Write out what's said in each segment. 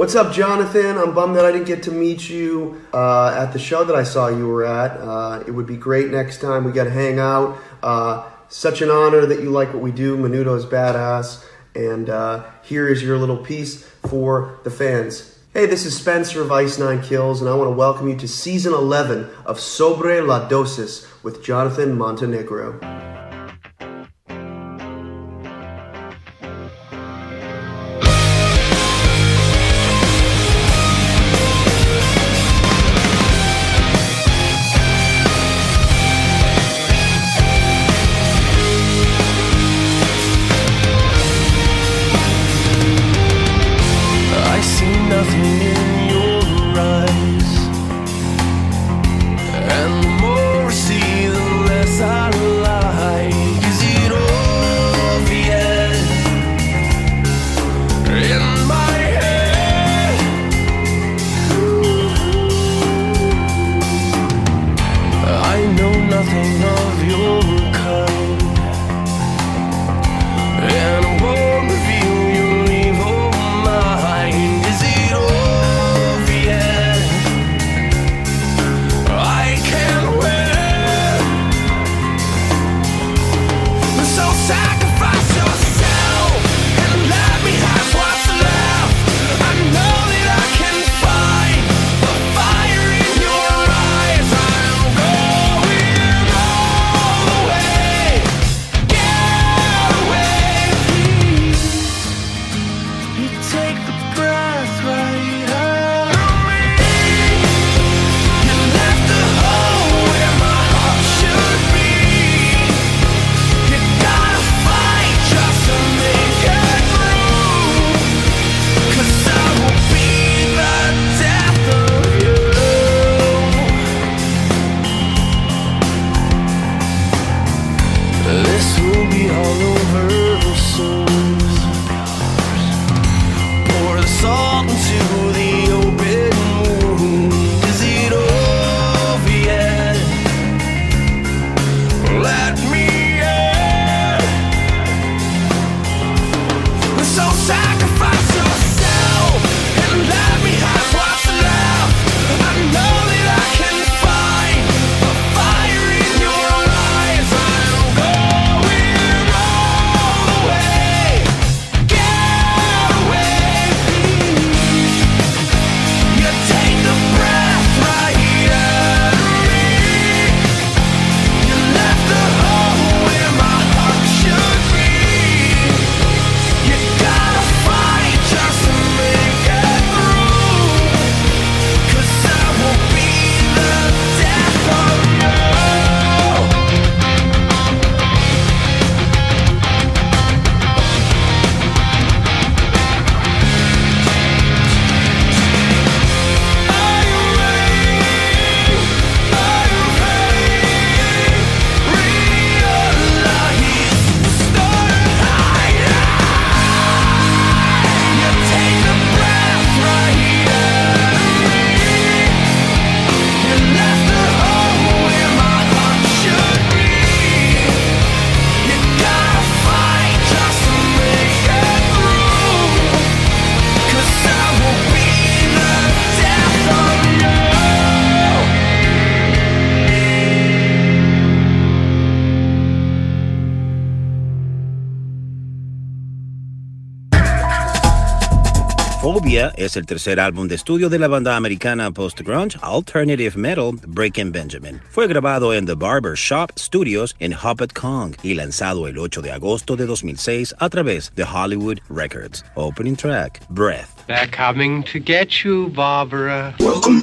What's up, Jonathan? I'm bummed that I didn't get to meet you uh, at the show that I saw you were at. Uh, it would be great next time we got to hang out. Uh, such an honor that you like what we do. Menudo's badass. And uh, here is your little piece for the fans. Hey, this is Spencer of Ice Nine Kills, and I want to welcome you to season 11 of Sobre la Dosis with Jonathan Montenegro. Salt into Es el tercer álbum de estudio de la banda americana post-grunge alternative metal Breaking Benjamin. Fue grabado en The Barber Shop Studios en Hoppet Kong y lanzado el 8 de agosto de 2006 a través de Hollywood Records. Opening track, Breath. They're coming to get you, Barbara. Welcome.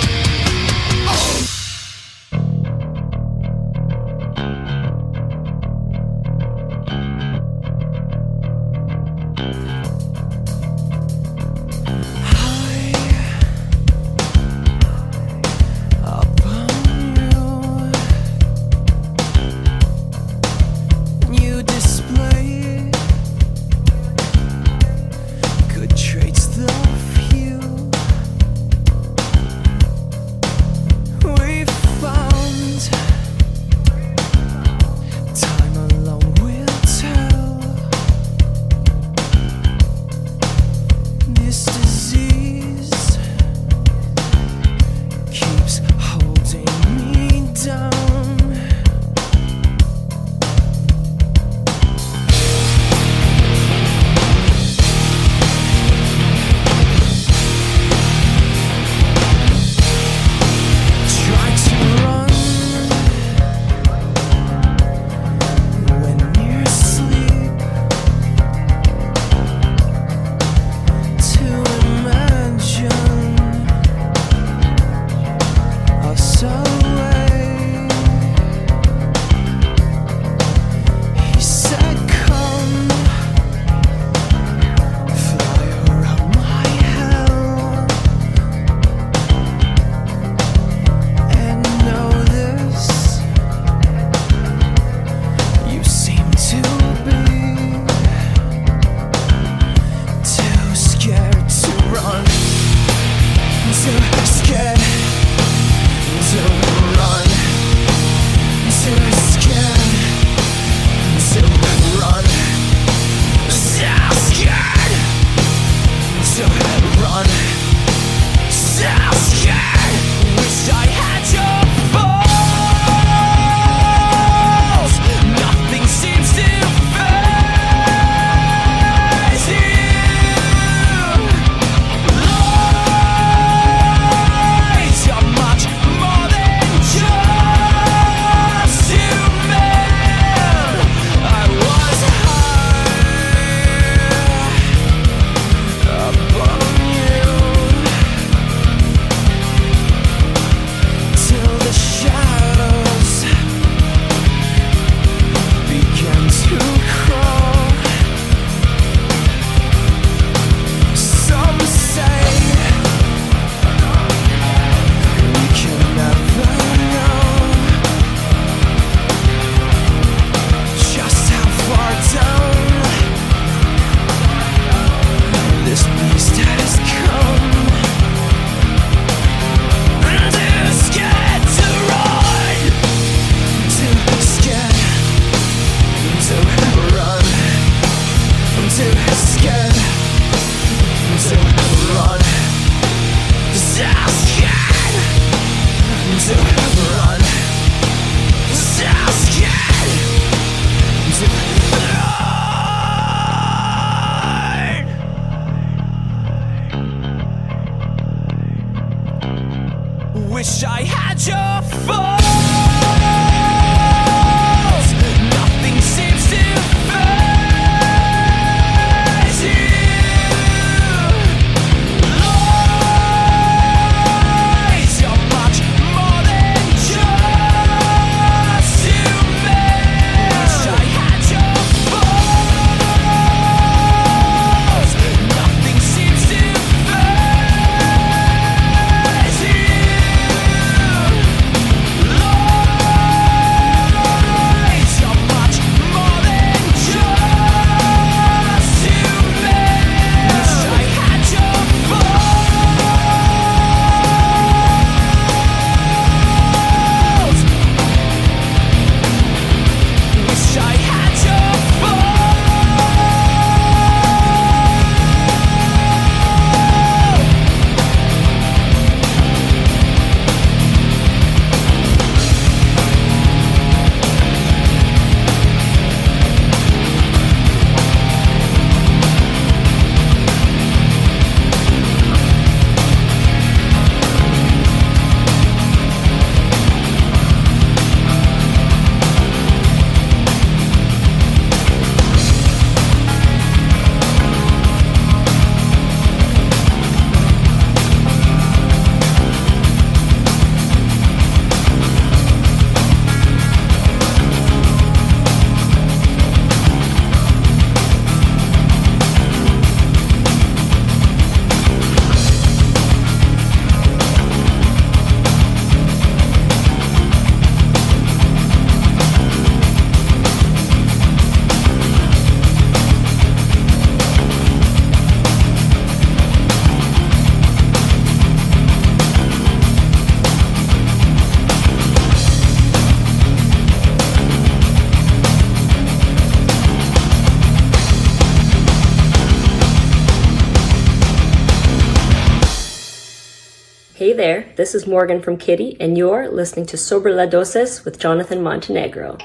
This is Morgan from Kitty, and you're listening to Sobre La Dosis with Jonathan Montenegro.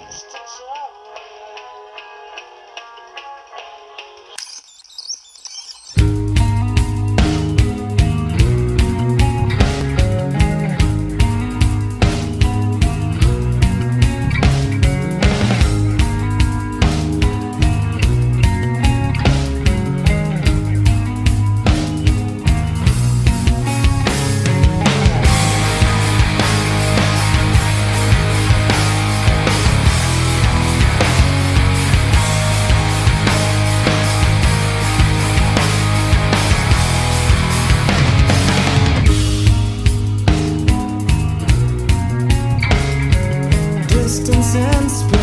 Distance and space.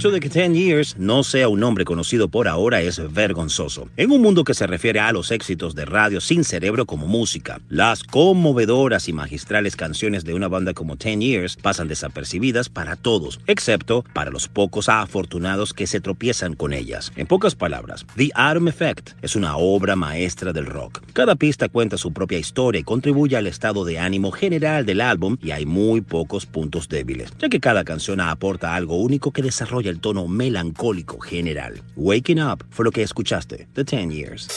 Hecho de que 10 Years no sea un nombre conocido por ahora es vergonzoso. En un mundo que se refiere a los éxitos de radio sin cerebro como música, las conmovedoras y magistrales canciones de una banda como 10 Years pasan desapercibidas para todos, excepto para los pocos afortunados que se tropiezan con ellas. En pocas palabras, The Atom Effect es una obra maestra del rock. Cada pista cuenta su propia historia y contribuye al estado de ánimo general del álbum y hay muy pocos puntos débiles, ya que cada canción aporta algo único que desarrolla el tono melancólico general. Waking Up fue lo que escuchaste, The 10 Years.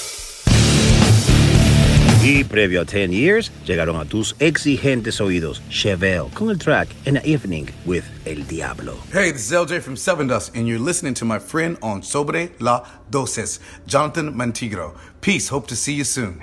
Y previo a 10 Years, llegaron a tus exigentes oídos Chevelle con el track the Evening with El Diablo. Hey, this is LJ from Seven Dust, and you're listening to my friend on Sobre La Dosis, Jonathan Montenegro. Peace. Hope to see you soon.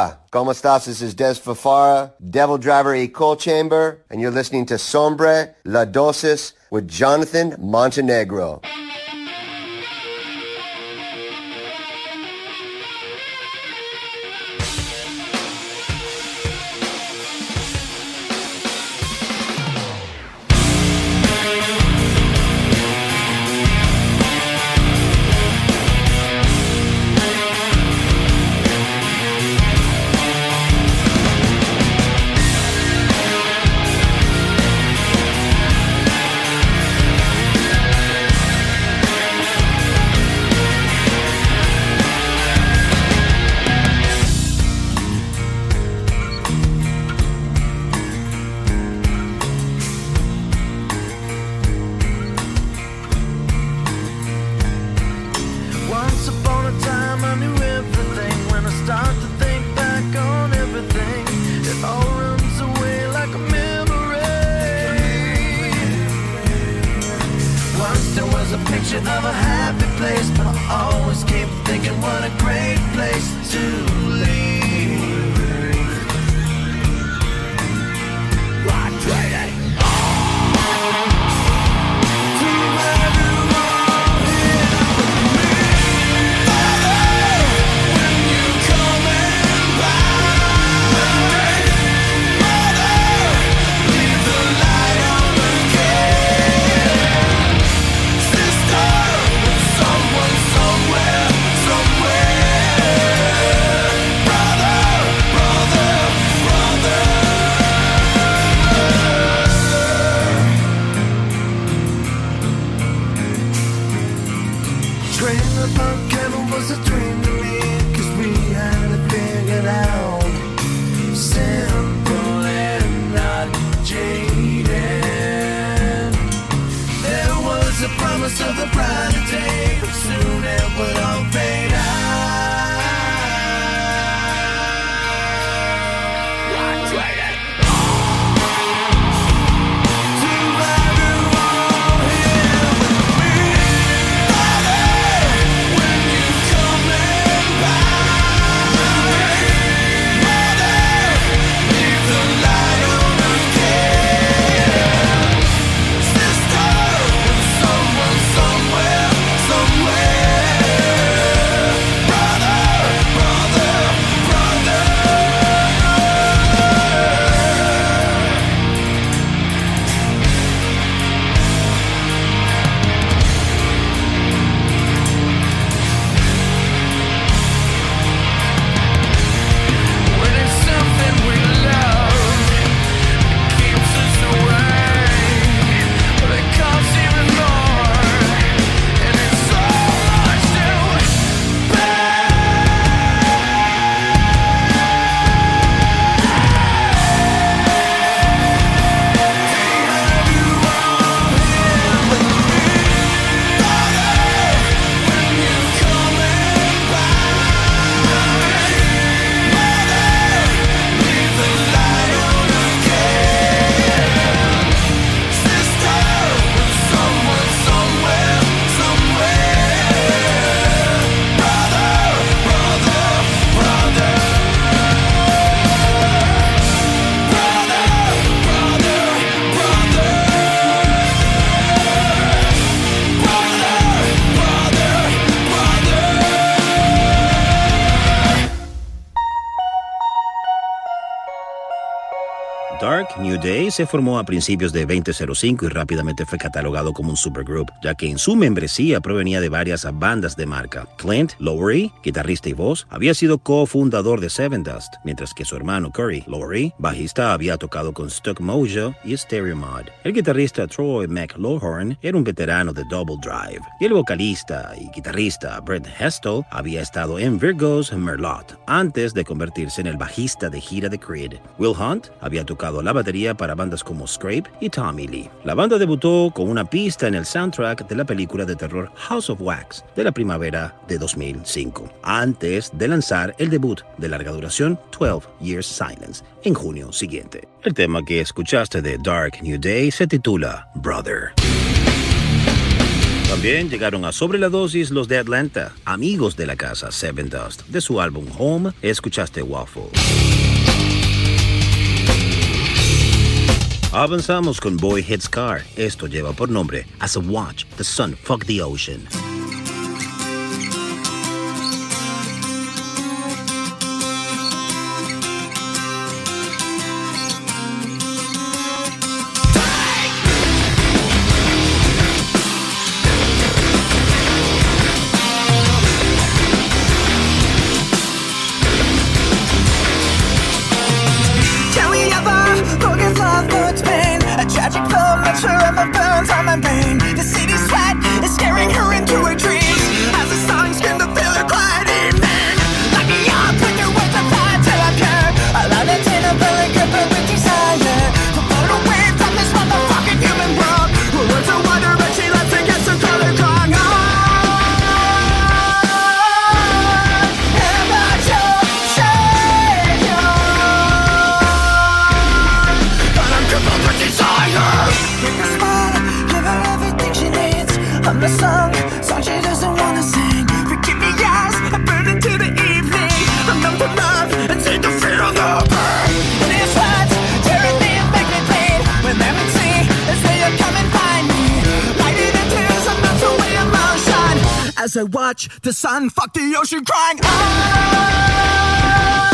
Hola, ¿cómo estás? This is Des Fafara, Devil Driver y Coal Chamber, and you're listening to Sombre La Dosis with Jonathan Montenegro. Se formó a principios de 2005 y rápidamente fue catalogado como un supergroup, ya que en su membresía provenía de varias bandas de marca. Clint Lowry, guitarrista y voz, había sido cofundador de Seven Dust, mientras que su hermano Curry Lowry, bajista, había tocado con Stuck Mojo y Stereo Mod. El guitarrista Troy McLawhorn era un veterano de Double Drive, y el vocalista y guitarrista Brett Hestel había estado en Virgo's Merlot antes de convertirse en el bajista de gira de Creed. Will Hunt había tocado la batería para bandas como Scrape y Tommy Lee. La banda debutó con una pista en el soundtrack de la película de terror House of Wax de la primavera de 2005, antes de lanzar el debut de larga duración 12 Years Silence en junio siguiente. El tema que escuchaste de Dark New Day se titula Brother. También llegaron a Sobre la Dosis los de Atlanta, amigos de la casa Seven Dust. De su álbum Home, escuchaste Waffle. Avanzamos con Boy Hits Car. Esto lleva por nombre As a Watch, The Sun Fuck the Ocean. As I watch the sun fuck the ocean crying. I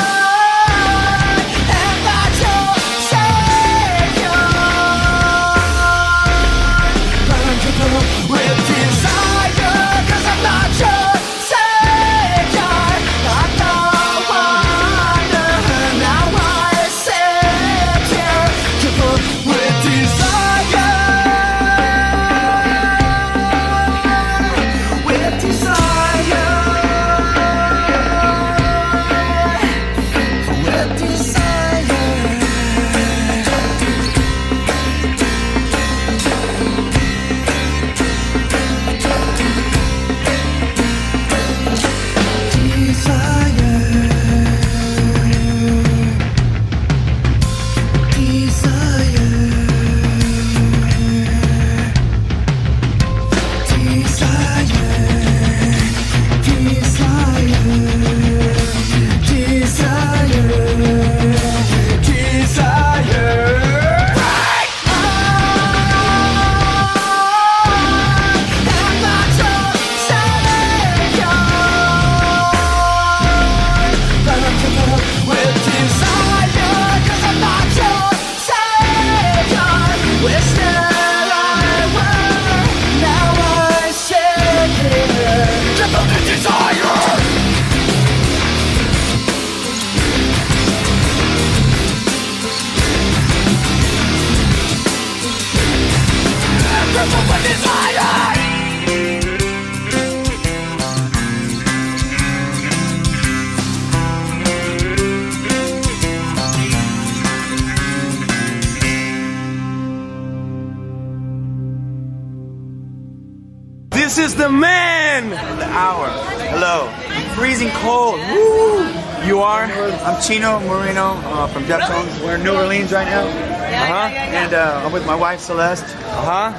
Chino Moreno uh, from Deftones. We're in New Orleans right now. uh-huh. And uh, I'm with my wife Celeste. Uh-huh.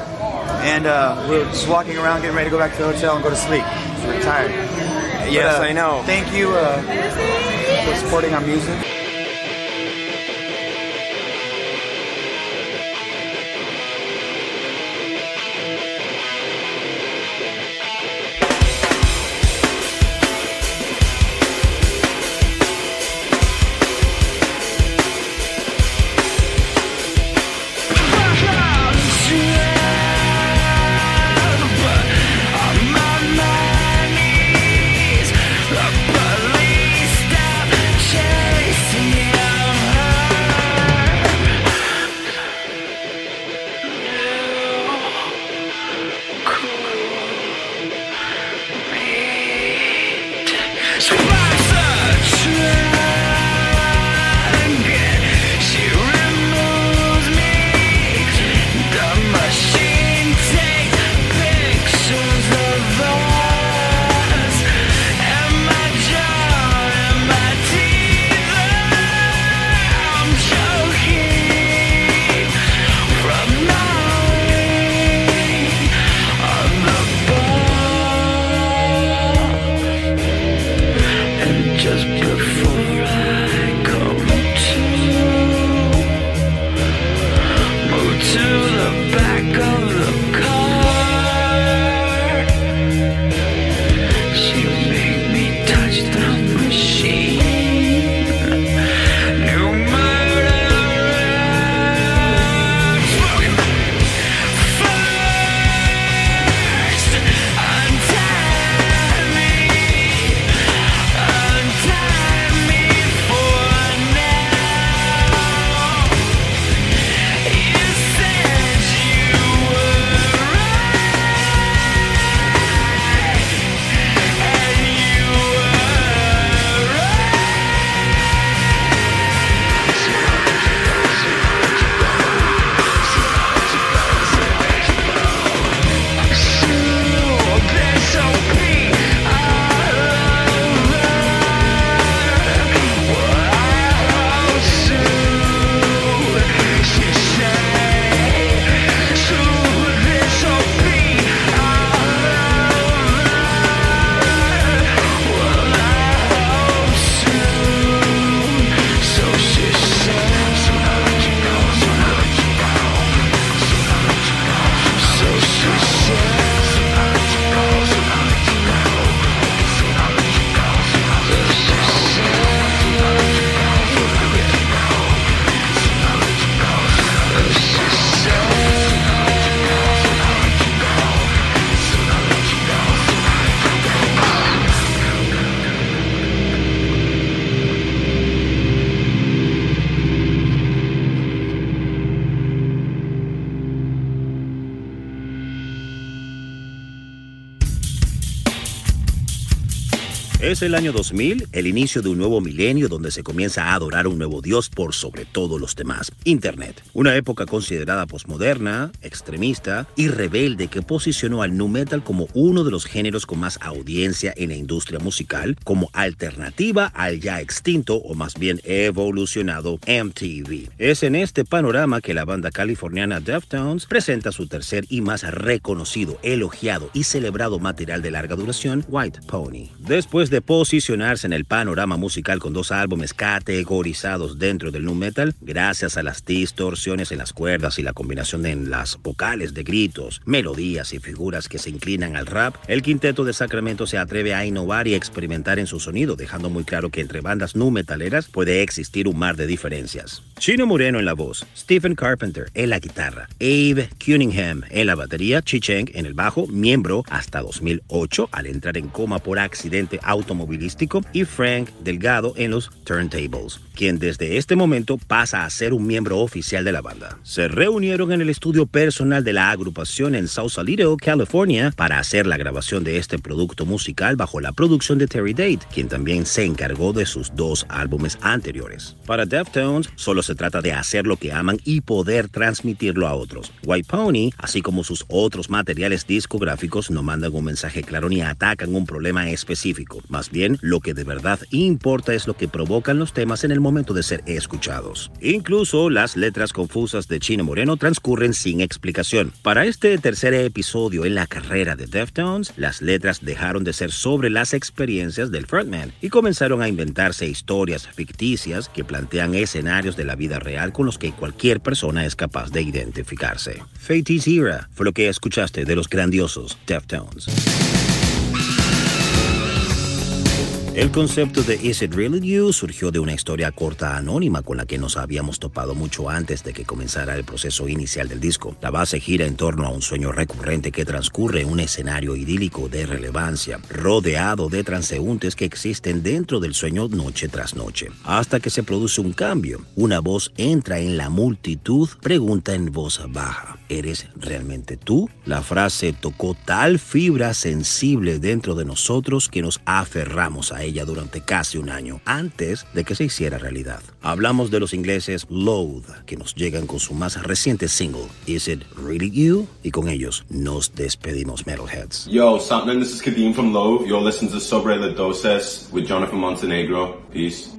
And uh, we're just walking around getting ready to go back to the hotel and go to sleep. We're tired. Yes, But, uh, I know. Thank you uh, for supporting our music. Es el año 2000, el inicio de un nuevo milenio donde se comienza a adorar un nuevo Dios por sobre todos los demás. Internet. Una época considerada posmoderna, extremista y rebelde que posicionó al nu metal como uno de los géneros con más audiencia en la industria musical, como alternativa al ya extinto o más bien evolucionado MTV. Es en este panorama que la banda californiana Deftones presenta su tercer y más reconocido, elogiado y celebrado material de larga duración, White Pony. Después de posicionarse en el panorama musical con dos álbumes categorizados dentro del nu metal, gracias a las distorsiones en las cuerdas y la combinación en las vocales de gritos, melodías y figuras que se inclinan al rap, el quinteto de Sacramento se atreve a innovar y experimentar en su sonido, dejando muy claro que entre bandas nu metaleras puede existir un mar de diferencias. Chino Moreno en la voz, Stephen Carpenter en la guitarra, Abe Cunningham en la batería, Chi Cheng en el bajo, miembro hasta 2008 al entrar en coma por accidente automovilístico, y Frank Delgado en los turntables, quien desde este momento pasa a ser un miembro oficial de la banda. Se reunieron en el estudio personal de la agrupación en Sausalito, California, para hacer la grabación de este producto musical bajo la producción de Terry Date, quien también se encargó de sus dos álbumes anteriores. Para Deftones, solo se trata de hacer lo que aman y poder transmitirlo a otros. White Pony, así como sus otros materiales discográficos, no mandan un mensaje claro ni atacan un problema específico. Más bien, lo que de verdad importa es lo que provocan los temas en el momento de ser escuchados. Incluso las letras confusas de Chino Moreno transcurren sin explicación. Para este tercer episodio en la carrera de Deftones, las letras dejaron de ser sobre las experiencias del frontman y comenzaron a inventarse historias ficticias que plantean escenarios de la vida real con los que cualquier persona es capaz de identificarse. Fate is Era fue lo que escuchaste de los grandiosos Deftones. El concepto de Is It Really You surgió de una historia corta anónima con la que nos habíamos topado mucho antes de que comenzara el proceso inicial del disco. La base gira en torno a un sueño recurrente que transcurre en un escenario idílico de relevancia, rodeado de transeúntes que existen dentro del sueño noche tras noche, hasta que se produce un cambio. Una voz entra en la multitud, pregunta en voz baja, ¿eres realmente tú? La frase tocó tal fibra sensible dentro de nosotros que nos aferramos a ella durante casi un año antes de que se hiciera realidad. Hablamos de los ingleses Loathe, que nos llegan con su más reciente single, Is It Really You? Y con ellos nos despedimos, Metalheads. Yo, happening? This is Kadeem from Loathe. You're listening to Sobre La Doses with Jonathan Montenegro. Peace.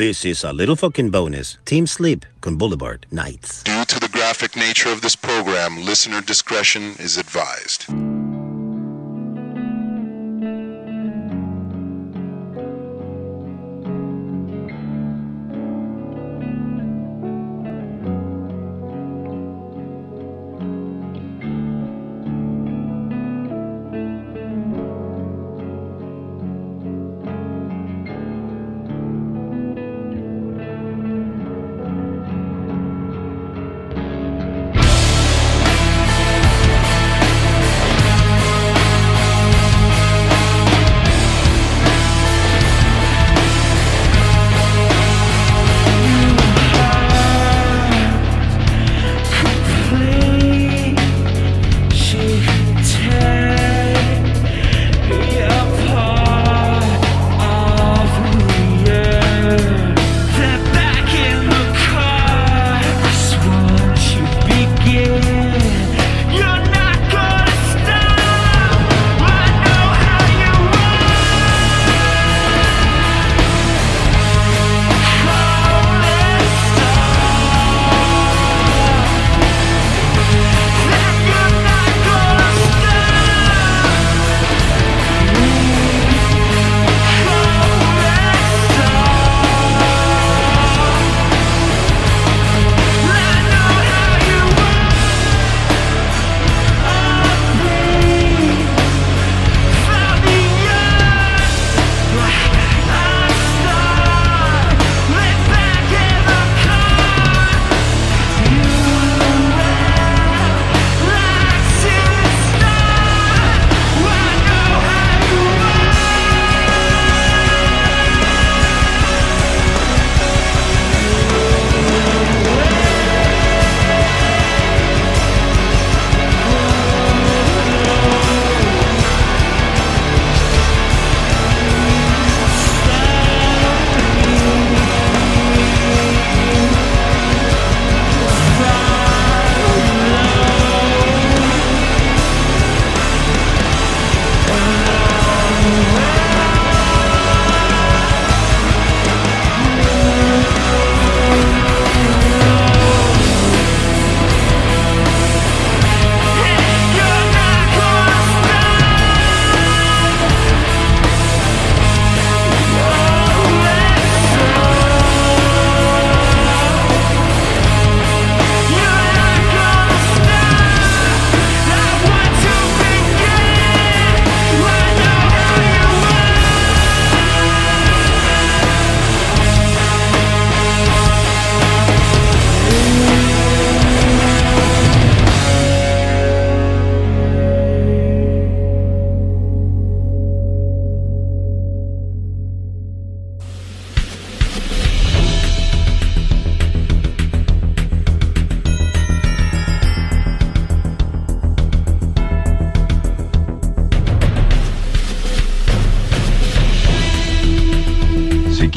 This is a little fucking bonus. Team Sleep con Boulevard Nights. Due to the graphic nature of this program, listener discretion is advised.